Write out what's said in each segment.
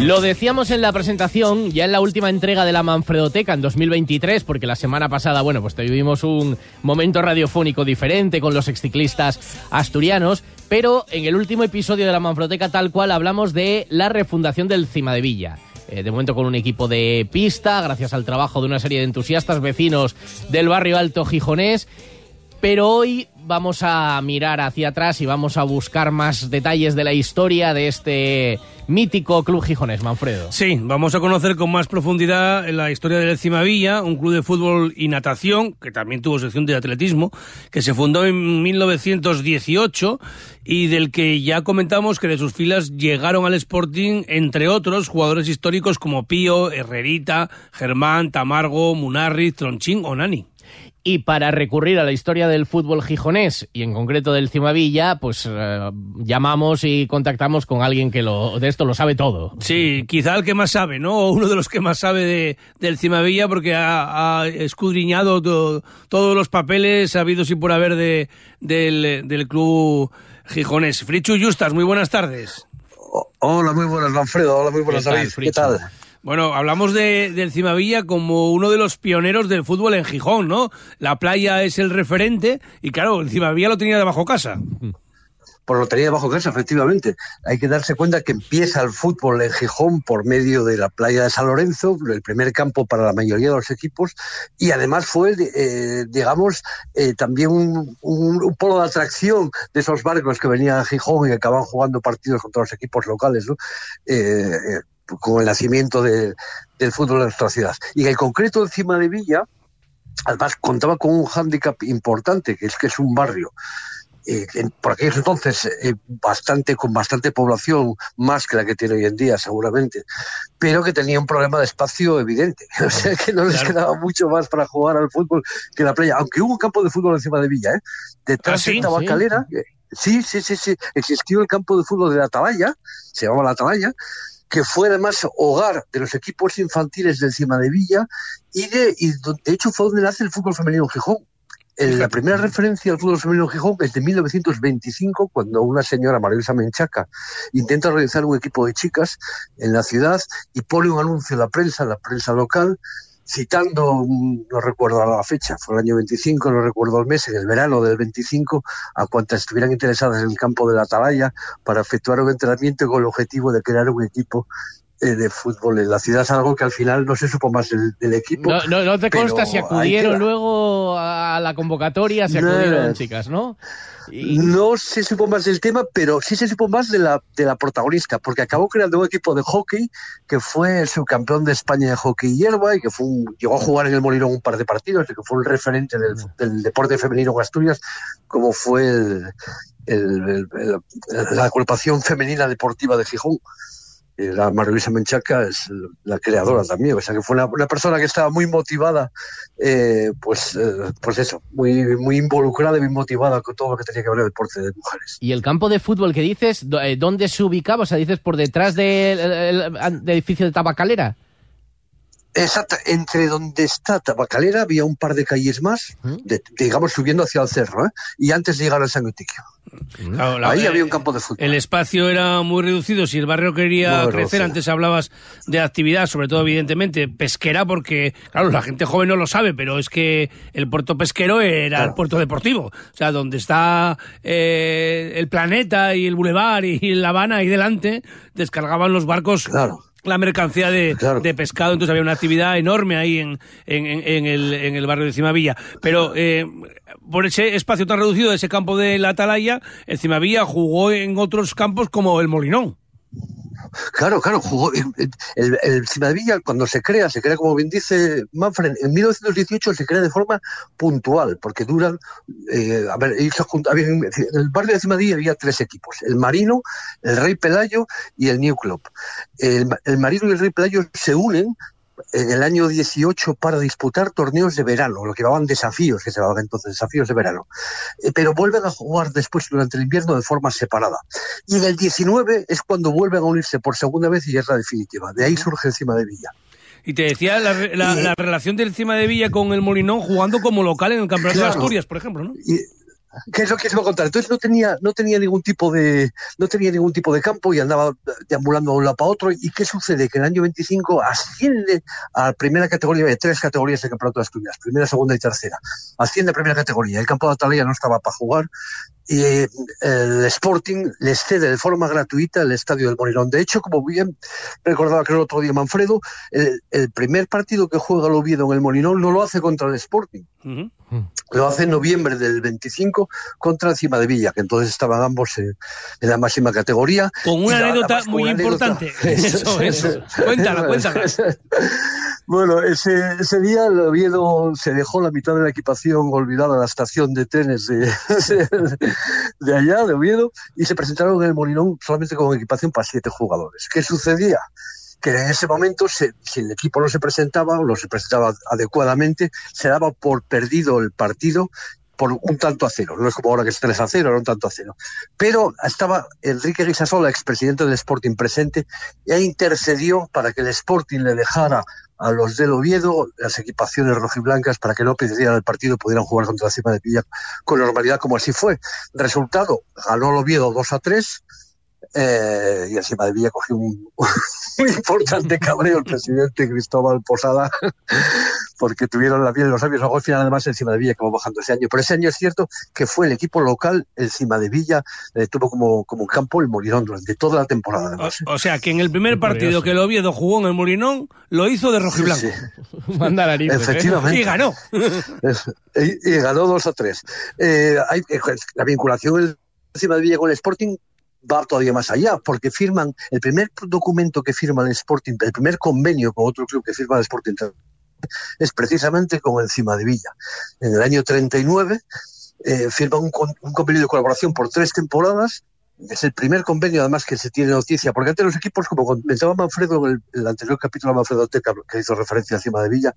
Lo decíamos en la presentación, ya en la última entrega de la Manfredoteca en 2023, porque la semana pasada, bueno, pues tuvimos un momento radiofónico diferente con los exciclistas asturianos, pero en el último episodio de la Manfredoteca tal cual hablamos de la refundación del Cima de Villa. Eh, de momento con un equipo de pista, gracias al trabajo de una serie de entusiastas vecinos del barrio alto gijonés. Pero hoy vamos a mirar hacia atrás y vamos a buscar más detalles de la historia de este mítico club gijonés, Manfredo. Sí, vamos a conocer con más profundidad la historia del Cimavilla, un club de fútbol y natación, que también tuvo sección de atletismo, que se fundó en 1918 y del que ya comentamos que de sus filas llegaron al Sporting, entre otros, jugadores históricos como Pío, Herrerita, Germán, Tamargo, Munarriz, Tronchín o Nani. Y para recurrir a la historia del fútbol gijonés y en concreto del Cimavilla, pues eh, llamamos y contactamos con alguien que lo, de esto lo sabe todo. Sí, quizá el que más sabe, ¿no? O uno de los que más sabe de, del Cimavilla porque ha, ha escudriñado to- todos los papeles habidos y por haber de, del, del club gijonés. Frichu Justas, muy buenas tardes. Hola, muy buenas, Manfredo. Hola, muy buenas, ¿Qué tal, David. ¿Qué tal? Bueno, hablamos de, del Cimavilla como uno de los pioneros del fútbol en Gijón, ¿no? La playa es el referente y claro, el Cimavilla lo tenía debajo casa. Por lo tenía bajo casa, efectivamente. Hay que darse cuenta que empieza el fútbol en Gijón por medio de la playa de San Lorenzo, el primer campo para la mayoría de los equipos, y además fue, eh, digamos, eh, también un, un- polo de atracción de esos barcos que venían a Gijón y que acaban jugando partidos contra los equipos locales, ¿no? Eh, eh, con el nacimiento de- del fútbol en nuestra ciudad. Y en concreto, encima de Villa, además contaba con un hándicap importante, que es que es un barrio eh, en- por aquellos entonces eh, bastante con bastante población más que la que tiene hoy en día seguramente pero que tenía un problema de espacio evidente o sea que no les Claro. quedaba mucho más para jugar al fútbol que la playa aunque hubo un campo de fútbol encima de Villa ¿eh? detrás ¿Ah, sí? de Tabacalera eh, sí sí sí sí existió el campo de fútbol de la Atalaya se llamaba la Atalaya que fue además hogar de los equipos infantiles de encima de Villa y de, y de hecho fue donde nace el fútbol femenino en Gijón. Eh, La primera referencia al fútbol femenino en Gijón es de 1925, cuando una señora, María Menchaca, intenta organizar un equipo de chicas en la ciudad y pone un anuncio en la prensa, en la prensa local, citando, mm, no recuerdo la fecha, fue el año 25, no recuerdo el mes, en el verano del 25, a cuantas estuvieran interesadas en el campo de la Atalaya para efectuar un entrenamiento con el objetivo de crear un equipo eh, de fútbol en la ciudad, algo que al final no se supo más del, del equipo. No, no, no te consta si acudieron luego a la convocatoria, No. acudieron chicas, ¿no? Y- No se supo más del tema, pero sí se supo más de la, de la protagonista, porque acabó creando un equipo de hockey que fue el subcampeón de España de hockey y hierba y que fue un- llegó a jugar en el Molinón un par de partidos y que fue un referente del, del deporte femenino en Asturias, como fue el- el- el- el- la agrupación femenina deportiva de Gijón. La Maravilla Menchaca es la creadora también, o sea que fue una, persona que estaba muy motivada, eh, pues, eh, pues eso, muy, muy involucrada y muy motivada con todo lo que tenía que ver el deporte de mujeres. Y el campo de fútbol que dices, eh, ¿dónde se ubicaba? O sea, dices por detrás del el- el edificio de Tabacalera. Exacto, entre donde está Tabacalera había un par de calles más, de- digamos subiendo hacia el cerro, ¿eh? y antes de llegar al San Eutiquio. Claro, la- Ahí eh, había un campo de fútbol. El espacio era muy reducido. Si el barrio quería Muy crecer, reducido. antes hablabas de actividad, sobre todo, evidentemente, pesquera, porque, claro, la gente joven no lo sabe, pero es que el puerto pesquero era el puerto deportivo. O sea, donde está eh, el planeta y el bulevar y La Habana ahí delante, descargaban los barcos. Claro. La mercancía de, Claro. de pescado, entonces había una actividad enorme ahí en, en, en- en el, en el barrio de Cimavilla. Pero eh, por ese espacio tan reducido de ese campo de la Atalaya, el Cimavilla jugó en otros campos como el Molinón. Claro, claro, jugó. El, el, cuando se crea, se crea, como bien dice Manfred, en 1918 se crea de forma puntual, porque duran. eh, a ver, en el barrio de Cimavilla había tres equipos: el Marino, el Rey Pelayo y el New Club. El Marino y el Rey Pelayo se unen en el año 18 para disputar torneos de verano, lo que llamaban desafíos, que se llamaban entonces desafíos de verano. Eh, pero vuelven a jugar después durante el invierno de forma separada. Y en el 19 es cuando vuelven a unirse por segunda vez y es la definitiva. De ahí surge encima de Villa. Y te decía la, la, la relación del Cima de Villa con el Molinón jugando como local en el Campeonato Claro. de Asturias, por ejemplo, ¿no? Y, ¿Qué es lo que os voy a contar? Entonces no tenía, no tenía ningún tipo de, no tenía ningún tipo de campo y andaba deambulando de un lado para otro. ¿Y qué sucede? Que en el año 25 asciende a primera categoría de tres categorías del campeonato de Asturias, primera, segunda y tercera. Asciende a primera categoría. El campo de Atalaya no estaba para jugar y eh, el Sporting les cede de forma gratuita el estadio del Morirón. De hecho, como bien recordaba que el otro día Manfredo, el, el primer partido que juega el Oviedo en el Molinón no lo hace contra el Sporting. Lo hace en noviembre del 25 contra Cima de Villa, que entonces estaban ambos en, en la máxima categoría. Con una anécdota además muy una anécdota- importante. Eso, eso. Cuéntala, cuéntala. Bueno, ese, ese día el Oviedo se dejó la mitad de la equipación olvidada en la estación de trenes de, de allá, de Oviedo, y se presentaron en el Molinón solamente con equipación para siete jugadores. ¿Qué sucedía? que en ese momento, se- si el equipo no se presentaba o no se presentaba adecuadamente, se daba por perdido el partido por un tanto a cero. No es como ahora que es 3 a 0, era un tanto a cero. Pero estaba Enrique Guisasola, expresidente del Sporting presente, e intercedió para que el Sporting le dejara a los del Oviedo las equipaciones rojiblancas para que no perdieran el partido y pudieran jugar contra la Cima de Villa con normalidad, como así fue. Resultado, ganó el Oviedo 2 a 3 eh, y encima de Villa cogió un, un importante cabreo el presidente Cristóbal Posada porque tuvieron la piel en los labios. Luego al final además encima de Villa acabó bajando ese año. Pero ese año es cierto que fue el equipo local, encima de Villa, eh, tuvo como, como un campo el Morirón durante toda la temporada además. O, o sea, que en el primer Qué partido curioso. que el Oviedo jugó en el Molinón, lo hizo de rojiblanco. Sí, sí. Manda narices, ¿eh? Efectivamente. Y ganó. Y, y ganó dos a tres. Eh, hay, eh, la vinculación encima de Villa con el Sporting va todavía más allá, porque firman el primer documento que firma el Sporting, el primer convenio con otro club que firma el Sporting es precisamente con encima de Villa. En el año 39 eh, firma un, un convenio de colaboración por tres temporadas. Es el primer convenio, además, que se tiene noticia, porque antes los equipos, como comentaba Manfredo en el, anterior capítulo de Manfredo Teca, que hizo referencia encima de Villa,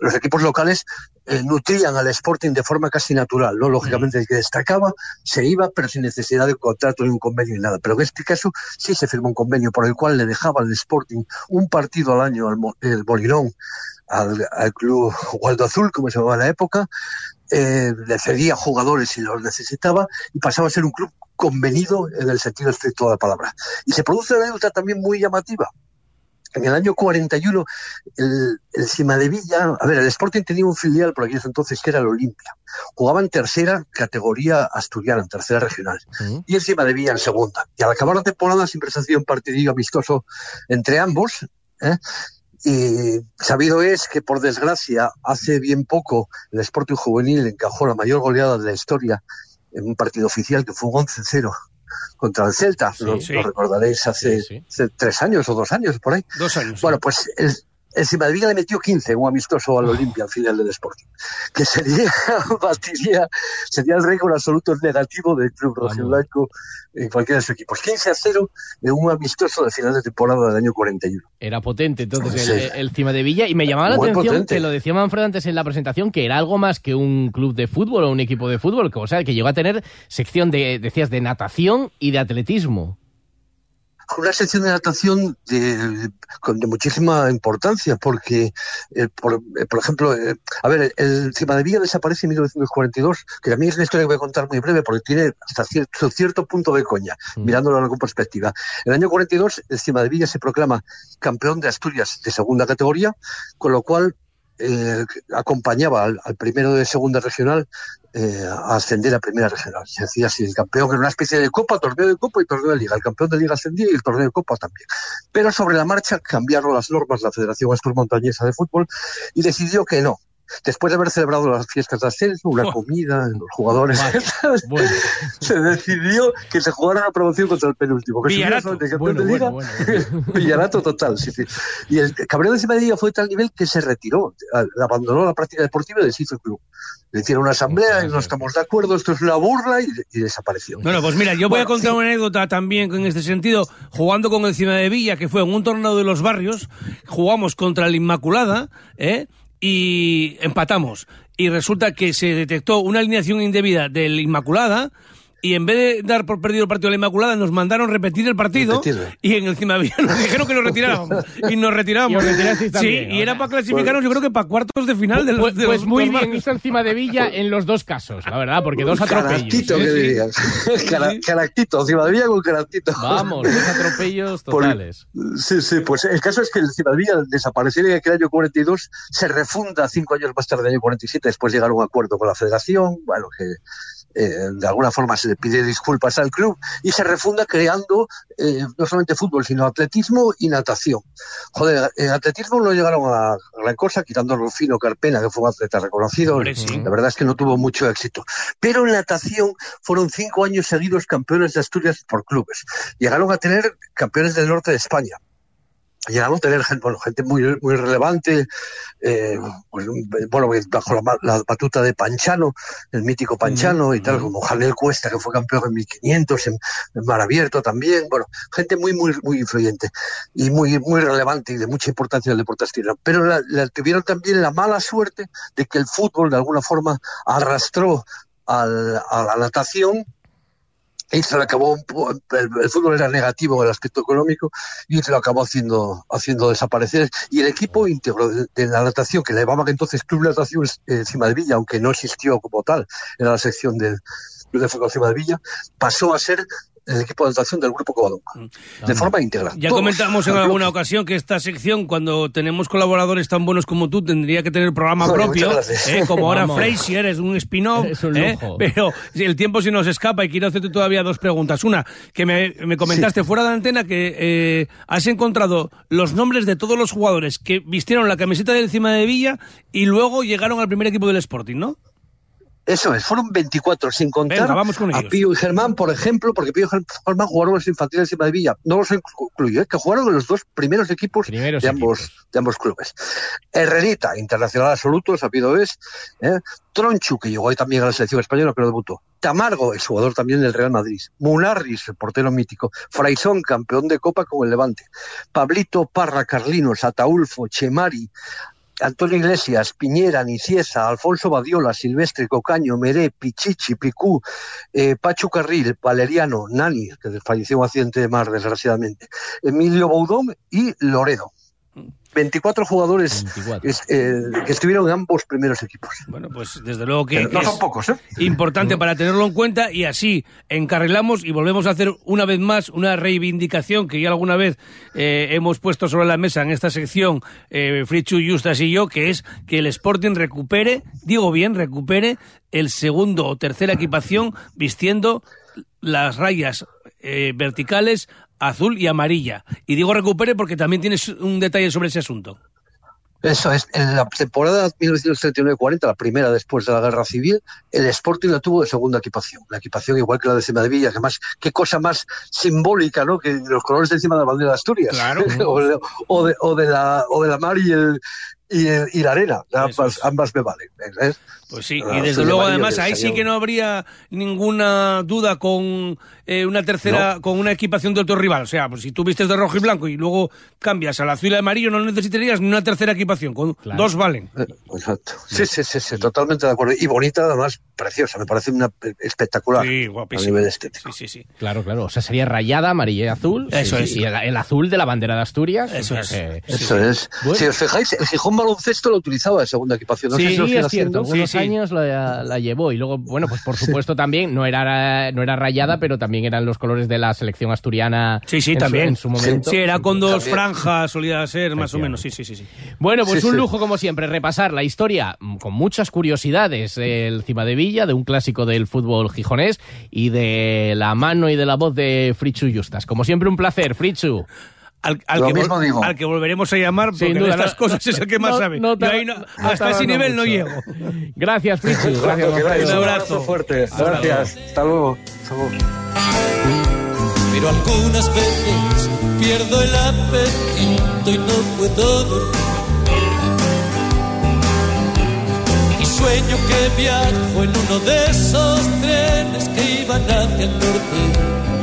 los equipos locales eh, nutrían al Sporting de forma casi natural, ¿no? Lógicamente que destacaba se iba, pero sin necesidad de contrato ni un convenio ni nada. Pero en este caso sí se firmó un convenio por el cual le dejaba al Sporting un partido al año al el al club Waldo Azul, como se llamaba en la época, eh, le cedía jugadores si los necesitaba y pasaba a ser un club convenido en el sentido estricto de la palabra. Y se produce una anécdota también muy llamativa. En el año 41, el, el Cima de Villa, a ver, el Sporting tenía un filial por aquellos entonces que era el Olimpia. Jugaba en tercera categoría asturiana, en tercera regional. Y el Cima de Villa en segunda. Y al acabar la temporada siempre se hacía un partidillo amistoso entre ambos. ¿eh? Y sabido es que, por desgracia, hace bien poco el Sporting Juvenil encajó la mayor goleada de la historia en un partido oficial que fue un 11-0 contra el Celta. Sí, lo, sí. lo recordaréis hace, Sí, sí. hace tres años o dos años por ahí. Dos años. Bueno, pues el, el Cima de Villa le metió 15 en un amistoso al Olimpia al final del Sporting, que sería, batiría, sería el récord absoluto negativo del club rojiblanco en cualquiera de sus equipos. 15 a 0 en un amistoso de final de temporada del año 41. Era potente entonces Sí. el, el Cima de Villa y me llamaba la Muy atención potente. que lo decía Manfredo antes en la presentación que era algo más que un club de fútbol o un equipo de fútbol, que, o sea, que llegó a tener sección de, decías, de natación y de atletismo. Una sección de natación de, con- de muchísima importancia, porque, eh, por, eh, por ejemplo, eh, a ver, el Cima de Villa desaparece en 1942, que también es una historia que voy a contar muy breve, porque tiene hasta cierto, cierto punto de coña, Mm. mirándolo con perspectiva. En el año 42, el Cima de Villa se proclama campeón de Asturias de segunda categoría, con lo cual eh, acompañaba al, primero de segunda regional eh, a ascender a primera regional. Se hacía así, el campeón era una especie de copa, torneo de copa y torneo de liga. El campeón de liga ascendía y el torneo de copa también. Pero sobre la marcha cambiaron las normas la Federación Astur Montañesa de Fútbol y decidió que no, después de haber celebrado las fiestas de ascenso, una comida, los jugadores, Vale, bueno. se decidió que se jugara la promoción contra el penúltimo. Que Villarato. Bueno, de liga. bueno. Villarato total, sí, sí. Y el cabreo de Cimadilla fue de tal nivel que se retiró, abandonó la práctica deportiva y deshizo el club. Le hicieron una asamblea y no estamos de acuerdo, esto es una burla y, y desapareció. Bueno, pues mira, yo voy a contar sí. una anécdota también en este sentido, jugando con el Cima de Villa, que fue en un torneo de los barrios, jugamos contra el Inmaculada, ¿eh? Y empatamos. Y resulta que se detectó una alineación indebida del Inmaculada. Y en vez de dar por perdido el partido de la Inmaculada, nos mandaron repetir el partido. Repetirlo. Y en el Cima de Villa nos dijeron que nos retiráramos. Y nos retiramos. Y también, Sí, y ¿no? era para clasificarnos, yo creo que para cuartos de final de los, Pues, de pues los- muy de bien hizo encima de Villa en los dos casos, la verdad, porque dos atropellos. Caractito, ¿eh? que Sí. dirías. Cara- Caractito, Cimadilla con caractito. Vamos, dos atropellos Por- totales. Sí, sí, pues el caso es que el Cimadilla desapareció en aquel año 42, se refunda cinco años más tarde, el año 47, después llegar a un acuerdo con la federación, bueno, que eh, de alguna forma se le pide disculpas al club y se refunda creando eh, no solamente fútbol, sino atletismo y natación. Joder, en atletismo no llegaron a gran cosa, quitando a Rufino Carpena, que fue un atleta reconocido. Hombre, sí. La verdad es que no tuvo mucho éxito. Pero en natación fueron cinco años seguidos campeones de Asturias por clubes. Llegaron a tener campeones del norte de España. Llegaron a tener gente, bueno, gente muy, muy relevante, eh, pues, bueno, bajo la, la batuta de Panchano, el mítico Panchano y tal, como Janel Cuesta, que fue campeón en 1500, en, en Mar Abierto también, bueno, gente muy, muy, muy influyente y muy, muy relevante y de mucha importancia en el deporte asturiano. Pero la, la- tuvieron también la mala suerte de que el fútbol de alguna forma arrastró al- a la natación y se lo acabó el, el fútbol era negativo en el aspecto económico y se lo acabó haciendo haciendo desaparecer. Y el equipo íntegro de, la natación que le llamaban entonces Club Natación eh, Cima de Villa aunque no existió como tal era la sección del Club de Fútbol Cima de Villa pasó a ser el equipo de natación del grupo Covadonga de forma íntegra Ya Todos. comentamos en Al alguna ocasión que esta sección, cuando tenemos colaboradores tan buenos como tú, tendría que tener programa Joder, propio. ¿eh? como ahora Vamos. Frasier, es un spin-off, ¿eh? pero el tiempo se nos escapa y quiero hacerte todavía dos preguntas. Una, que me, me comentaste fuera de antena que eh, has encontrado los nombres de todos los jugadores que vistieron la camiseta del Cima de Villa y luego llegaron al primer equipo del Sporting, ¿no? Eso es, fueron 24 sin contar Venga, vamos con a. Pío y Germán, por ejemplo, porque Pío y Germán jugaron los infantiles de Villa. No los incluyo, ¿eh? que jugaron en los dos primeros equipos Primeros de, ambos, equipos. de ambos clubes. Herrerita, internacional absoluto, sabido es. ¿eh? Tronchu, que llegó ahí también a la selección española, pero debutó. Tamargo, el jugador también del Real Madrid. Munarris, el portero mítico. Fraisón, campeón de Copa con el Levante. Pablito Parra, Carlinos, Ataulfo, Chemari, Antonio Iglesias, Piñera, Niciesa, Alfonso Badiola, Silvestre, Cocaño, Meré, Pichichi, Picú, eh, Pachu Carril, Valeriano, Nani, que falleció en un accidente de mar, desgraciadamente, Emilio Boudón y Loredo. 24 jugadores 24. es- eh, que estuvieron en ambos primeros equipos. Bueno, pues desde luego que, no que son es pocos, ¿eh? importante para tenerlo en cuenta y así encarrilamos y volvemos a hacer una vez más una reivindicación que ya alguna vez eh, hemos puesto sobre la mesa en esta sección eh, Frichu, Justas y yo, que es que el Sporting recupere, digo bien, recupere el segundo o tercera equipación vistiendo las rayas eh, verticales azul y amarilla. Y digo recupere porque también tienes un detalle sobre ese asunto. Eso es, en la temporada 1939-40, la primera después de la guerra civil, el Sporting la tuvo de segunda equipación. La equipación igual que la de Cima de Villa, que más, qué cosa más simbólica, ¿no? Que los colores de encima de la bandera de Asturias. Claro. o, de, o, de, o, de la, o de la mar y el, y, la arena. Ambas, ambas me valen. Pues sí, Ah, y desde azul y luego además ahí sí que no habría ninguna duda con eh, una tercera, con una equipación de otro rival. O sea, pues si tú vistes de rojo y blanco y luego cambias al azul y al amarillo, no necesitarías ni una tercera equipación, con Claro. dos valen. Eh, Exacto. Sí, sí, sí, sí, totalmente de acuerdo. Y bonita, además, preciosa. Me parece una eh, espectacular Sí, a nivel estético. Sí, sí, sí. Claro, claro. O sea, sería rayada, amarilla y azul. Eso Sí, es. sí, Y el, el azul de la bandera de Asturias. Eso es. que- Eso es. Bueno. Si os fijáis, el Gijón baloncesto lo utilizaba de segunda equipación. No Sí, sé si lo Sí, sigue es cierto. Algunos Sí, sí. años la, la llevó. Y luego, bueno, pues por supuesto también, no era, no era rayada, pero también eran los colores de la selección asturiana. Sí, sí, en su- también. en su momento. Sí, era con dos También. franjas, solía ser, más o menos. Sí, sí, sí. sí. Bueno, pues Sí, un sí. lujo como siempre, repasar la historia mm, con muchas curiosidades del Cima de Villa, de un clásico del fútbol gijonés y de la mano y de la voz de Frichu Justas. Como siempre, un placer, Frichu. Al, al que, vol- mismo digo. al que volveremos a llamar, porque Sin de duda, estas no- cosas es el que más no- sabe. no Yo ahí no- no hasta ese nivel no mucho. llego. Gracias, Pichu. Gracias, Manfredo. Un abrazo fuerte. Gracias. Hasta luego. Hasta luego. Pero algunas veces pierdo el apetito y no puedo dormir. Y sueño que viajo en uno de esos trenes que iban hacia el norte.